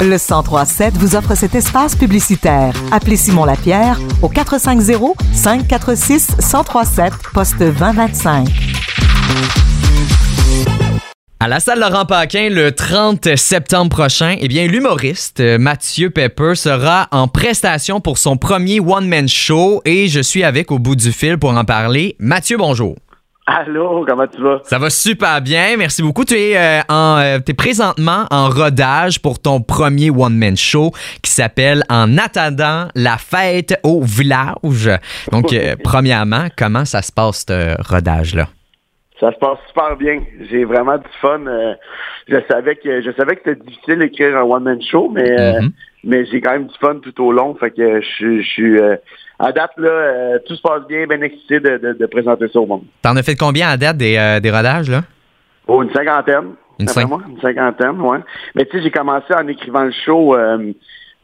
Le 1037 vous offre cet espace publicitaire. Appelez Simon Lapierre au 450 546 1037 poste 2025. À la salle Laurent Paquin, le 30 septembre prochain, eh bien, l'humoriste euh, Mathieu Pepper sera en prestation pour son premier one-man show et je suis avec au bout du fil pour en parler. Mathieu, bonjour. Allô, comment tu vas? Ça va super bien, merci beaucoup. Tu es, euh, en, euh, t'es présentement en rodage pour ton premier one-man show qui s'appelle En attendant la fête au village. Donc, euh, premièrement, comment ça se passe, ce rodage-là? Ça se passe super bien. J'ai vraiment du fun. euh, je savais que je savais que c'était difficile d'écrire un one-man show, mais euh, Mhm. mais j'ai quand même du fun tout au long. Fait que je suis- euh, à date là, tout se passe bien, bien excité de, de- de présenter ça au monde. T'en as fait combien à date des, des rodages, là? Oh, une cinquantaine. Une moi, une cinquantaine, ouais. Mais tu sais, j'ai commencé en écrivant le show.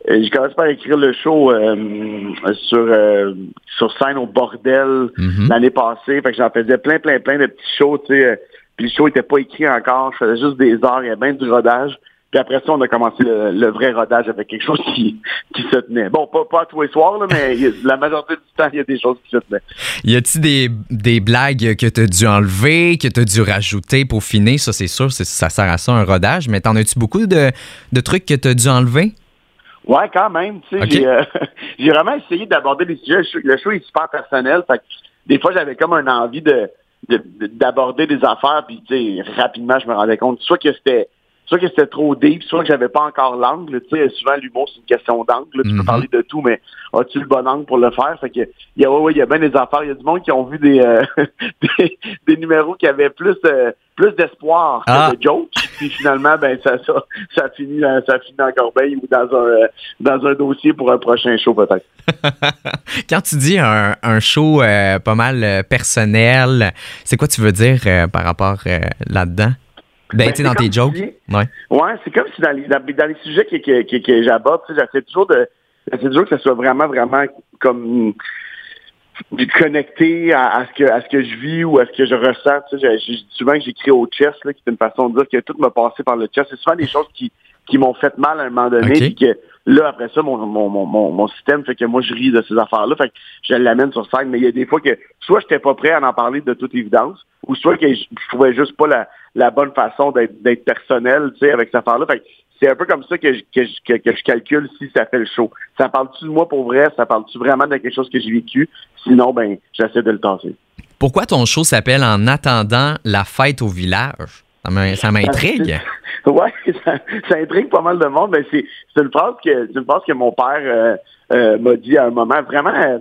Euh, j'ai commencé par écrire le show euh, sur euh, sur scène au bordel Mhm. l'année passée. Fait que j'en faisais plein, plein, plein de petits shows, tu sais. euh, Puis le show était pas écrit encore. Je faisais juste des heures, il y avait bien du rodage. Puis après ça, on a commencé le, le vrai rodage avec quelque chose qui, qui se tenait. Bon, pas, pas tous les soirs, là, mais a- la majorité du temps, il y a des choses qui se tenaient. Y a-t-il des, des blagues que t'as dû enlever, que t'as dû rajouter pour finir? Ça, c'est sûr, ça sert à ça, un rodage. Mais t'en as-tu beaucoup de, de trucs que t'as dû enlever? Ouais, quand même. Tu sais, j'ai, euh, j'ai vraiment essayé d'aborder les sujets. Le show- est super personnel. Fait que des fois, j'avais comme une envie de, de- de- d'aborder des affaires. Puis, tu sais, rapidement, je me rendais compte soit que c'était soit que c'était trop deep, soit que j'avais pas encore l'angle. Tu sais, souvent, l'humour, c'est une question d'angle. là. Tu peux parler de tout, mais as-tu le bon angle pour le faire? Fait que, il y a, ouais, ouais, il y a bien des affaires. Il y a du monde qui ont vu des, euh, des, des numéros qui avaient plus, euh, plus d'espoir que Ah. de jokes. Puis finalement, ben, ça, ça, ça finit, dans- ça finit en corbeille ou dans un, euh, dans un dossier pour un prochain show, peut-être. Quand tu dis un, un show euh, pas mal euh, personnel, c'est quoi tu veux dire euh, par rapport euh, là-dedans? Ben, Ben, dans c'est tes jokes. si- Ouais. Ouais, c'est comme si dans les, dans, dans les sujets que, que, que, que j'aborde, j'essaie toujours de j'essaie toujours que ça soit vraiment, vraiment comme connecté à, à ce que à ce que je vis ou à ce que je ressens. Tu sais, j'ai- j'ai- souvent que j'écris au chess, là, qui est une façon de dire que tout m'a passé par le chess. C'est souvent des choses qui, qui m'ont fait mal à un moment donné, Ok. puis que là, après ça, mon, mon, mon, mon, système fait que moi, je ris de ces affaires-là. Fait que je l'amène sur scène, mais il y a des fois que soit j'étais pas prêt à en parler de toute évidence, ou soit que je, je trouvais juste pas la, la bonne façon d'être d'être personnel, tu sais, avec cette affaire-là. Fait que c'est un peu comme ça que je, que, je, que, que je calcule si ça fait le show. Ça parle-tu de moi pour vrai? Ça parle-tu vraiment de quelque chose que j'ai vécu? Sinon, ben, j'essaie de le tasser. Pourquoi ton show s'appelle En attendant la fête au village? Ça m'in- Ça m'intrigue. Ouais, ça, ça intrigue pas mal de monde, mais c'est une phrase que c'est une phrase que mon père euh, euh, m'a dit à un moment vraiment euh,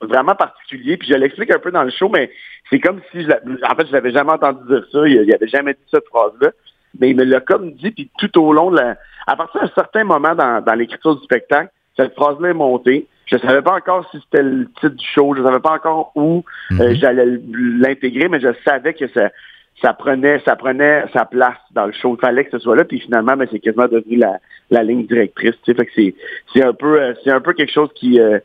vraiment particulier. Puis je l'explique un peu dans le show, mais c'est comme si je en fait je l'avais jamais entendu dire ça. Il, il avait jamais dit cette phrase-là, mais il me l'a comme dit. Puis tout au long de la, à partir d'un certain moment dans, dans l'écriture du spectacle, cette phrase-là est montée. Je savais pas encore si c'était le titre du show, je savais pas encore où euh, Mhm. j'allais l'intégrer, mais je savais que ça ça prenait ça prenait sa place dans le show. Il fallait que ce soit là, puis finalement, ben, c'est quasiment devenu la, la ligne directrice. Fait que c'est c'est un peu euh, c'est un peu quelque chose qui euh,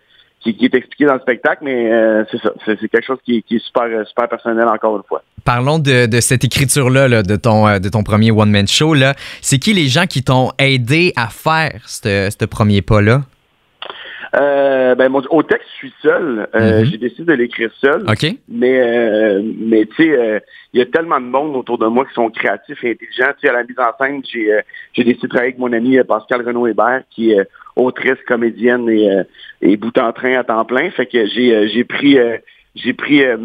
qui, qui est expliqué dans le spectacle, mais euh, c'est ça. C'est quelque chose qui, qui est super euh, super personnel encore une fois. Parlons de, de cette écriture-là, là, de, ton, euh, de ton premier one-man show. là. C'est qui les gens qui t'ont aidé à faire ce premier pas-là? Euh, ben mon, au texte, je suis seul. Euh, Mhm. J'ai décidé de l'écrire seul. Mais euh, mais tu sais, il y a tellement de monde autour de moi qui sont créatifs et intelligents. Tu sais, à la mise en scène, j'ai décidé de travailler avec mon ami Pascal Renaud Hébert, qui est autrice, comédienne et, euh, et bout en train à temps plein. Fait que j'ai euh, j'ai pris euh, j'ai pris euh,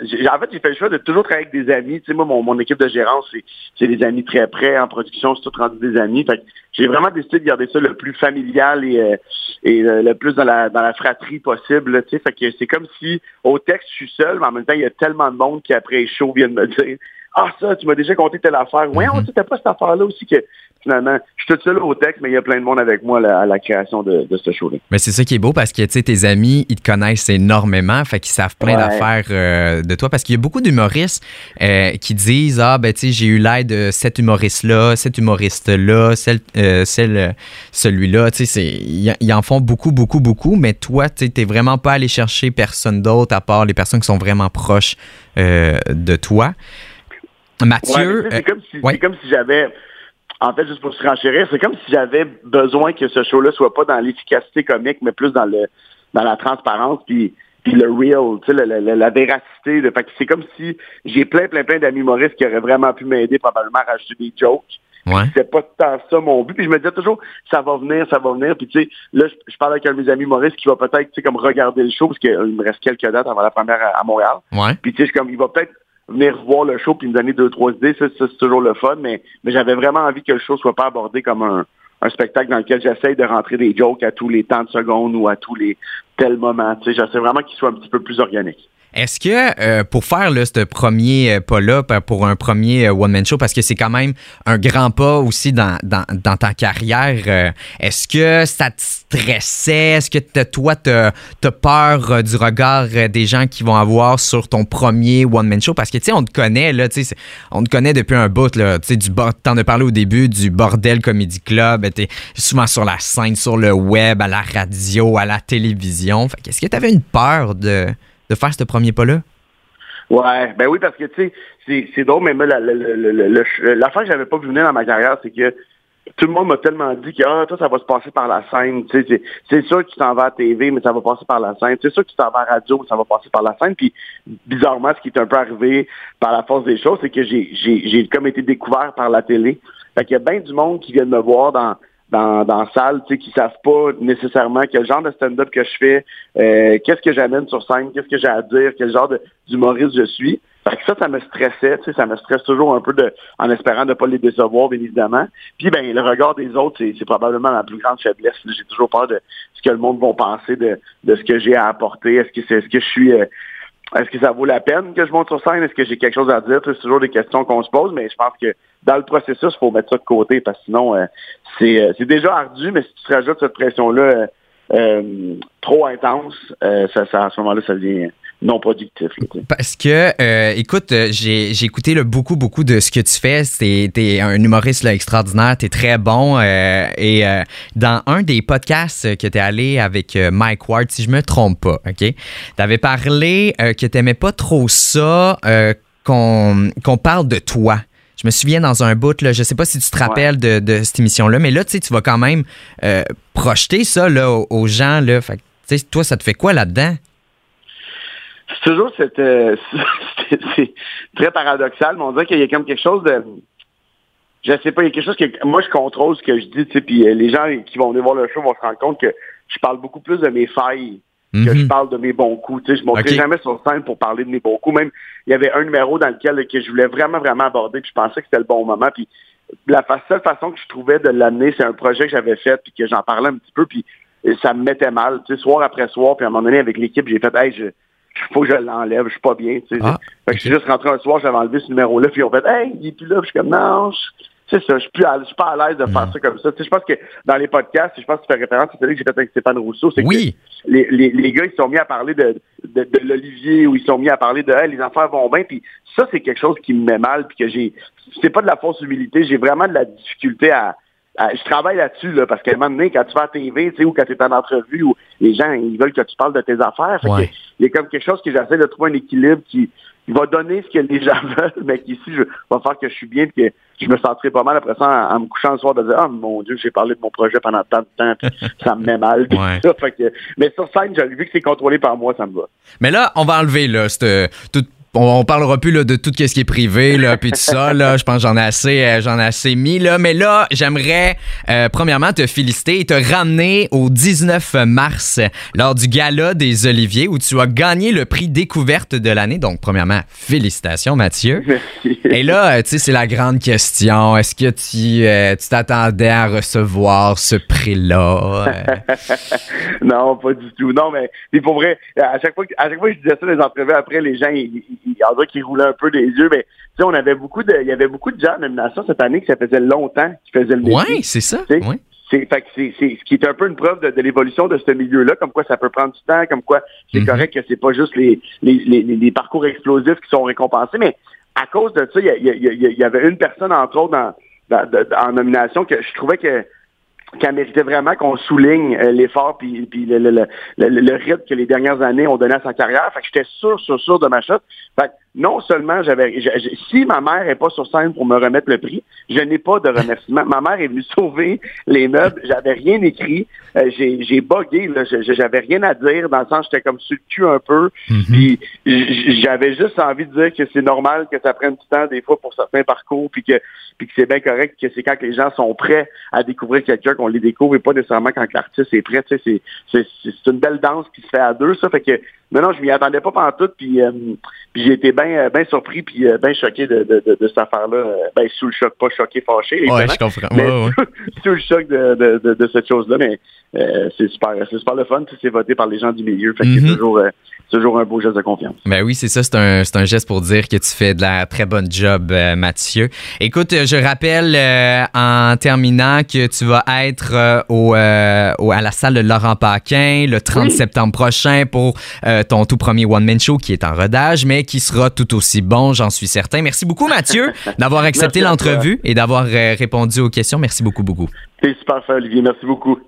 j'ai- en fait j'ai fait le choix de toujours travailler avec des amis. Tu sais, moi, mon, mon équipe de gérance, c'est c'est des amis très près. En production, c'est tout rendu des amis. Fait j'ai vraiment décidé de garder ça le plus familial et, euh, et euh, le plus dans la dans la fratrie possible. Tu sais, fait que c'est comme si au texte je suis seul, mais en même temps il y a tellement de monde qui après les shows viennent me dire ah ça tu m'as déjà conté telle affaire. Ouais, on c'était pas cette affaire là aussi que finalement je suis tout seul au texte, mais il y a plein de monde avec moi là, à la création de, de ce show là. Mais c'est ça qui est beau parce que tu sais, tes amis, ils te connaissent énormément, fait qu'ils savent plein Ouais. d'affaires euh, de toi. Parce qu'il y a beaucoup d'humoristes euh, qui disent Ah, ben, tu sais, j'ai eu l'aide de cet humoriste-là, cet humoriste-là, celle, euh, celle, celui-là. Tu sais, ils ils en font beaucoup, beaucoup, beaucoup. Mais toi, tu t'es vraiment pas allé chercher personne d'autre à part les personnes qui sont vraiment proches euh, de toi. Mathieu. c'est euh, comme si ouais. j'avais en fait, juste pour se renchérir, c'est comme si j'avais besoin que ce show-là soit pas dans l'efficacité comique, mais plus dans le dans la transparence, puis puis le real, tu sais, la, la, véracité. De, fait c'est comme si j'ai plein, plein, plein d'amis humoristes qui auraient vraiment pu m'aider probablement à rajouter des jokes. Ouais. C'est pas tant ça mon but. Puis je me disais toujours, ça va venir, ça va venir. Puis tu sais, là, je, parle avec un de mes amis humoristes qui va peut-être, tu sais, comme regarder le show, parce qu'il me reste quelques dates avant la première à, Montréal. Ouais. Puis tu sais, comme, il va peut-être venir voir le show puis me donner deux, trois idées. Ça, c'est toujours le fun. Mais, mais j'avais vraiment envie que le show soit pas abordé comme un, spectacle dans lequel j'essaye de rentrer des jokes à tous les temps de secondes ou à tous les tels moments. Tu sais, j'essaie vraiment qu'il soit un petit peu plus organique. Est-ce que euh, pour faire là, ce premier euh, pas-là, pour un premier euh, one-man show, parce que c'est quand même un grand pas aussi dans, dans, dans ta carrière, est-ce que ça te stressait? Est-ce que toi, tu as, peur du regard des gens qui vont avoir sur ton premier one-man show? Parce que, tu sais, on te connaît, là, tu sais, on te connaît depuis un bout, là, tu sais, du t'en as parlé au début, du Bordel Comedy Club, t'es souvent sur la scène, sur le web, à la radio, à la télévision. Fait est-ce que tu avais une peur de de faire ce premier pas-là? Ouais, ben oui, parce que tu sais, c'est drôle, mais l'affaire que j'avais pas vu venir dans ma carrière, c'est que tout le monde m'a tellement dit que ah, ça va se passer par la scène. C'est sûr que tu t'en vas à TV, mais ça va passer par la scène. C'est sûr que tu t'en vas à radio, mais ça va passer par la scène. Puis bizarrement, ce qui est un peu arrivé par la force des choses, c'est que j'ai comme été découvert par la télé. Fait qu'il y a bien du monde qui vient me voir dans dans, dans la salle, tu sais, qui savent pas nécessairement quel genre de stand-up que je fais, euh, qu'est-ce que j'amène sur scène, qu'est-ce que j'ai à dire, quel genre d'humoriste je suis. Fait que ça, ça me stressait, tu sais, ça me stresse toujours un peu de, en espérant de pas les décevoir, bien évidemment. Puis ben, le regard des autres, c'est probablement ma plus grande faiblesse. J'ai toujours peur de ce que le monde va penser de, de ce que j'ai à apporter. Est-ce que c'est est-ce que je suis euh, est-ce que ça vaut la peine que je monte sur scène? Est-ce que j'ai quelque chose à dire? C'est toujours des questions qu'on se pose, mais je pense que dans le processus, il faut mettre ça de côté parce que sinon, euh, euh, c'est déjà ardu, mais si tu te rajoutes cette pression-là euh, trop intense, ça, ça, à ce moment-là, ça devient non productif. Parce que, euh, écoute, euh, j'ai, j'ai écouté beaucoup, beaucoup de ce que tu fais. T'es, un humoriste là, extraordinaire, t'es très bon. Euh, et dans un des podcasts que t'es allé avec Mike Ward, si je me trompe pas, OK? T'avais parlé que t'aimais pas trop ça, qu'on, qu'on parle de toi. Je me souviens dans un bout, là, je sais pas si tu te rappelles de, de, cette émission-là, mais là, tu sais, tu vas quand même projeter ça là, aux, gens. Là. Fait, toi, ça te fait quoi là-dedans? C'est toujours cette, euh, c'est très paradoxal, mais on dirait qu'il y a comme quelque chose de, je sais pas, il y a quelque chose que moi je contrôle ce que je dis, tu sais, puis euh, les gens qui vont venir voir le show vont se rendre compte que je parle beaucoup plus de mes failles que je mhm. parle de mes bons coups. Tu sais, je montrais jamais sur scène pour parler de mes bons coups. Même il y avait un numéro dans lequel que je voulais vraiment vraiment aborder, puis je pensais que c'était le bon moment, puis la seule façon que je trouvais de l'amener, c'est un projet que j'avais fait, puis que j'en parlais un petit peu, puis ça me mettait mal, tu sais, soir après soir, puis à un moment donné avec l'équipe, j'ai fait, hey, je faut que je l'enlève, je suis pas bien. Tu sais. Ah, fait que je suis juste rentré un soir, j'avais enlevé ce numéro-là, puis ils ont fait Hey, il est plus là, puis je suis comme non, c'est ça, je suis plus je suis pas à l'aise de faire mm. ça comme ça. Tu sais, je pense que dans les podcasts, je pense que tu fais référence à celui que j'ai fait avec Stéphane Rousseau, c'est oui. que les, les, les, gars, ils sont mis à parler de, de, de l'Olivier ou ils sont mis à parler de hey, les enfants vont bien, puis ça, c'est quelque chose qui me met mal, puis que j'ai c'est pas de la fausse humilité, j'ai vraiment de la difficulté à je travaille là-dessus, là, parce qu'à un moment donné, quand tu vas à TV, tu sais, ou quand tu es en entrevue, où les gens, ils veulent que tu parles de tes affaires. il y a comme quelque chose que j'essaie de trouver un équilibre qui, va donner ce que les gens veulent, mais qu'ici, je va faire que je suis bien, que je me sentirai pas mal après ça en, me couchant le soir de dire, ah, mon Dieu, j'ai parlé de mon projet pendant tant de temps, puis ça me met mal. mais sur scène, j'ai vu que c'est contrôlé par moi, ça me va. Mais là, on va enlever, là, toute on, parlera plus là, de tout ce qui est privé là puis tout ça là. Je pense j'en ai assez euh, j'en ai assez mis là. Mais là j'aimerais euh, premièrement te féliciter et te ramener au 19 mars lors du gala des Oliviers où tu as gagné le prix découverte de l'année. Donc premièrement félicitations Mathieu. Merci. et là euh, tu sais c'est la grande question. Est-ce que tu tu t'attendais à recevoir ce prix là non pas du tout. Non mais, pour vrai à chaque fois à chaque fois que je disais ça les entrevues après les gens ils, il y en a qui roulaient un peu des yeux, mais tu sais, on avait beaucoup de, il y avait beaucoup de gens en nomination cette année que ça faisait longtemps qu'ils faisaient le. Oui, c'est ça. Ouais. C'est, fait c'est, c'est, ce qui est un peu une preuve de, l'évolution de ce milieu-là, comme quoi ça peut prendre du temps, comme quoi c'est mm-hmm. correct que c'est pas juste les, les, les, les, parcours explosifs qui sont récompensés, mais à cause de ça, il y, y, y, avait une personne, entre autres, dans, dans, en nomination que je trouvais que qu'elle méritait vraiment qu'on souligne euh, l'effort puis, le, le, rythme que les dernières années ont donné à sa carrière. Fait que j'étais sûr, sûr, sûr de ma chute. Fait non seulement j'avais, si ma mère est pas sur scène pour me remettre le prix, je n'ai pas de remerciement. ma mère est venue sauver les meubles, j'avais rien écrit, euh, j'ai, j'ai bugué, là, j'avais rien à dire, dans le sens j'étais comme sur le cul un peu, mm-hmm. puis j'avais juste envie de dire que c'est normal que ça prenne du temps des fois pour certains parcours, puis que, puis que c'est bien correct, que c'est quand les gens sont prêts à découvrir quelqu'un qu'on les découvre et pas nécessairement quand l'artiste est prêt. Tu sais, c'est, c'est, une belle danse qui se fait à deux, ça. Fait que non, non, je m'y attendais pas pendant tout, puis, euh, puis j'ai été bien euh, ben surpris puis euh, bien choqué de, de, de, cette affaire-là. Ben sous le choc, pas choqué, fâché. Ouais, je comprends. Ouais, sous, le choc de, cette chose-là, mais c'est super, c'est super le fun. C'est voté par les gens du milieu, fait que c'est mm-hmm. toujours toujours un beau geste de confiance. Ben oui, c'est ça. C'est un, un, geste pour dire que tu fais de la très bonne job, euh, Mathieu. Écoute, je rappelle euh, en terminant que tu vas être euh, au, à la salle de Laurent Paquin le 30 septembre prochain pour ton tout premier one-man show qui est en rodage, mais qui sera tout aussi bon, j'en suis certain. Merci beaucoup, Mathieu, d'avoir accepté l'entrevue et d'avoir répondu aux questions. Merci beaucoup, beaucoup. C'est super Olivier. Merci beaucoup.